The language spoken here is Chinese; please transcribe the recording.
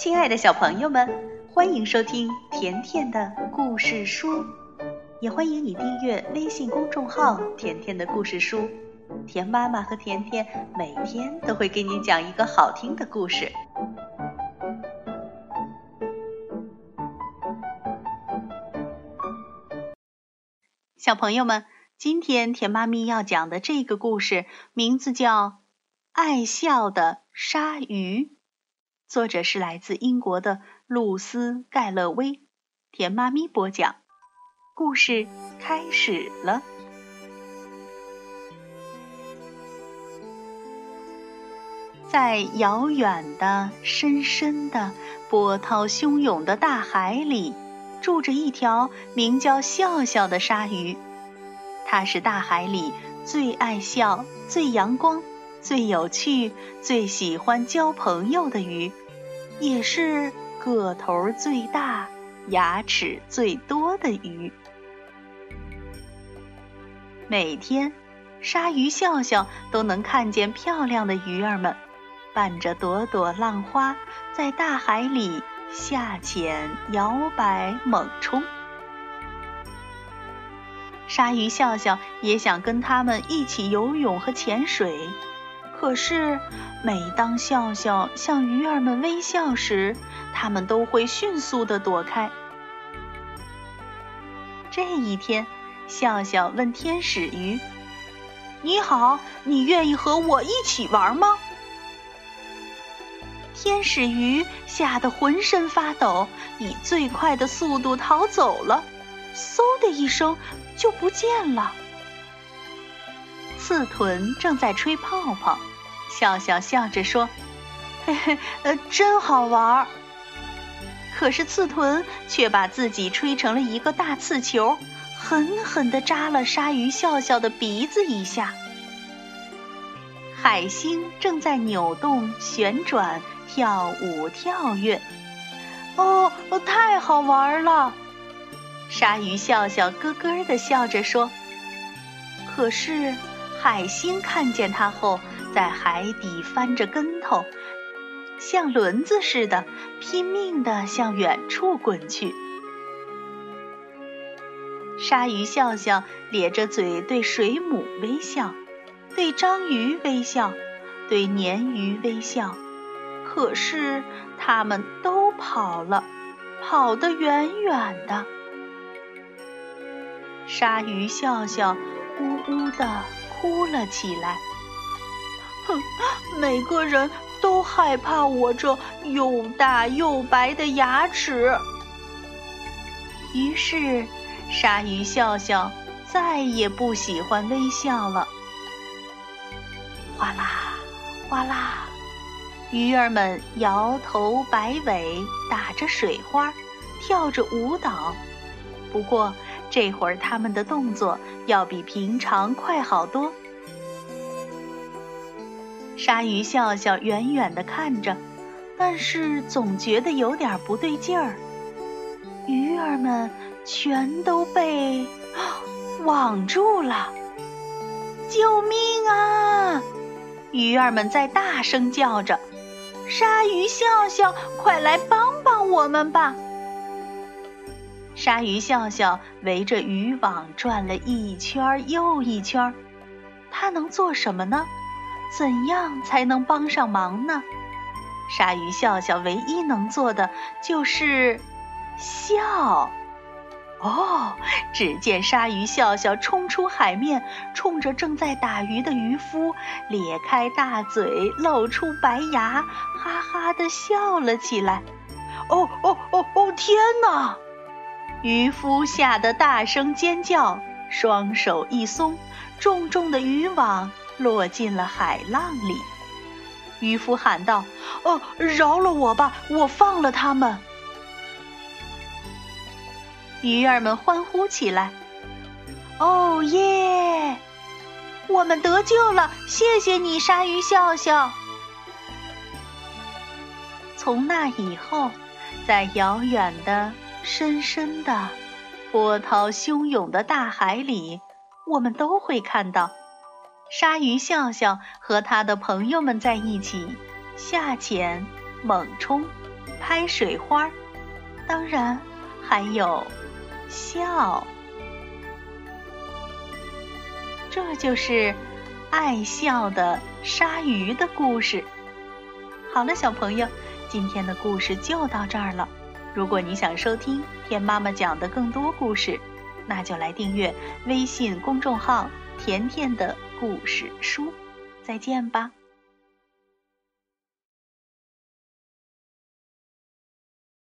亲爱的小朋友们，欢迎收听甜甜的故事书，也欢迎你订阅微信公众号“甜甜的故事书”。甜妈妈和甜甜每天都会给你讲一个好听的故事。小朋友们，今天甜妈咪要讲的这个故事名字叫《爱笑的鲨鱼》。作者是来自英国的露丝·盖勒威，甜妈咪播讲。故事开始了。在遥远的、深深的、波涛汹涌的大海里，住着一条名叫笑笑的鲨鱼。它是大海里最爱笑、最阳光。最有趣、最喜欢交朋友的鱼，也是个头最大、牙齿最多的鱼。每天，鲨鱼笑笑都能看见漂亮的鱼儿们，伴着朵朵浪花，在大海里下潜、摇摆、猛冲。鲨鱼笑笑也想跟他们一起游泳和潜水。可是，每当笑笑向鱼儿们微笑时，它们都会迅速地躲开。这一天，笑笑问天使鱼：“你好，你愿意和我一起玩吗？”天使鱼吓得浑身发抖，以最快的速度逃走了，嗖的一声就不见了。刺豚正在吹泡泡。笑笑笑着说：“嘿嘿，呃，真好玩儿。”可是刺豚却把自己吹成了一个大刺球，狠狠地扎了鲨鱼笑笑的鼻子一下。海星正在扭动、旋转、跳舞、跳跃。哦，太好玩了！鲨鱼笑笑咯咯地笑着说。可是海星看见它后。在海底翻着跟头，像轮子似的，拼命地向远处滚去。鲨鱼笑笑咧着嘴对水母微笑，对章鱼微笑，对鲶鱼微笑。可是它们都跑了，跑得远远的。鲨鱼笑笑呜呜地哭了起来。每个人都害怕我这又大又白的牙齿。于是，鲨鱼笑笑再也不喜欢微笑了。哗啦，哗啦，鱼儿们摇头摆尾，打着水花，跳着舞蹈。不过，这会儿他们的动作要比平常快好多。鲨鱼笑笑远远地看着，但是总觉得有点不对劲儿。鱼儿们全都被网住了！救命啊！鱼儿们在大声叫着：“鲨鱼笑笑，快来帮帮我们吧！”鲨鱼笑笑围着渔网转了一圈又一圈，它能做什么呢？怎样才能帮上忙呢？鲨鱼笑笑唯一能做的就是笑。哦，只见鲨鱼笑笑冲出海面，冲着正在打鱼的渔夫咧开大嘴，露出白牙，哈哈的笑了起来。哦哦哦哦！天哪！渔夫吓得大声尖叫，双手一松，重重的渔网。落进了海浪里，渔夫喊道：“哦，饶了我吧，我放了他们。”鱼儿们欢呼起来：“哦耶！我们得救了！谢谢你，鲨鱼笑笑。”从那以后，在遥远的、深深的、波涛汹涌的大海里，我们都会看到。鲨鱼笑笑和他的朋友们在一起，下潜、猛冲、拍水花，当然还有笑。这就是爱笑的鲨鱼的故事。好了，小朋友，今天的故事就到这儿了。如果你想收听田妈妈讲的更多故事，那就来订阅微信公众号“甜甜的故事书”。再见吧。